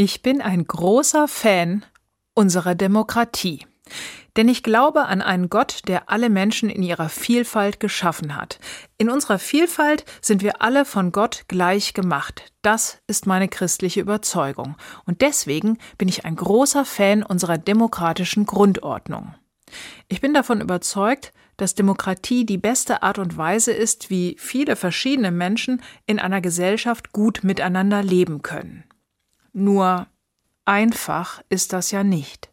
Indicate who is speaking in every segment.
Speaker 1: Ich bin ein großer Fan unserer Demokratie. Denn ich glaube an einen Gott, der alle Menschen in ihrer Vielfalt geschaffen hat. In unserer Vielfalt sind wir alle von Gott gleich gemacht. Das ist meine christliche Überzeugung. Und deswegen bin ich ein großer Fan unserer demokratischen Grundordnung. Ich bin davon überzeugt, dass Demokratie die beste Art und Weise ist, wie viele verschiedene Menschen in einer Gesellschaft gut miteinander leben können. Nur einfach ist das ja nicht.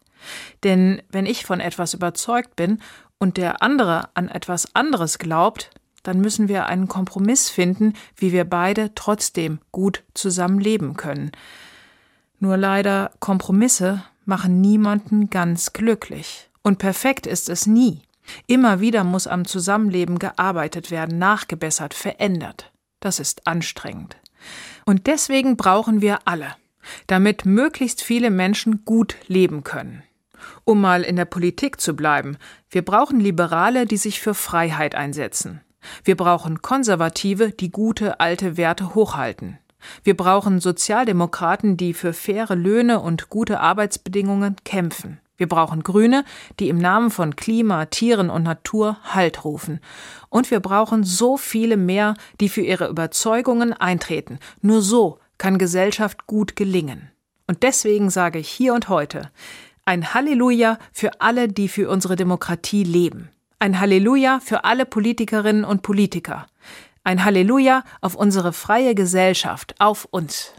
Speaker 1: Denn wenn ich von etwas überzeugt bin und der andere an etwas anderes glaubt, dann müssen wir einen Kompromiss finden, wie wir beide trotzdem gut zusammenleben können. Nur leider Kompromisse machen niemanden ganz glücklich. Und perfekt ist es nie. Immer wieder muss am Zusammenleben gearbeitet werden, nachgebessert, verändert. Das ist anstrengend. Und deswegen brauchen wir alle damit möglichst viele Menschen gut leben können. Um mal in der Politik zu bleiben, wir brauchen Liberale, die sich für Freiheit einsetzen. Wir brauchen Konservative, die gute alte Werte hochhalten. Wir brauchen Sozialdemokraten, die für faire Löhne und gute Arbeitsbedingungen kämpfen. Wir brauchen Grüne, die im Namen von Klima, Tieren und Natur Halt rufen. Und wir brauchen so viele mehr, die für ihre Überzeugungen eintreten. Nur so kann Gesellschaft gut gelingen. Und deswegen sage ich hier und heute ein Halleluja für alle, die für unsere Demokratie leben. Ein Halleluja für alle Politikerinnen und Politiker. Ein Halleluja auf unsere freie Gesellschaft, auf uns.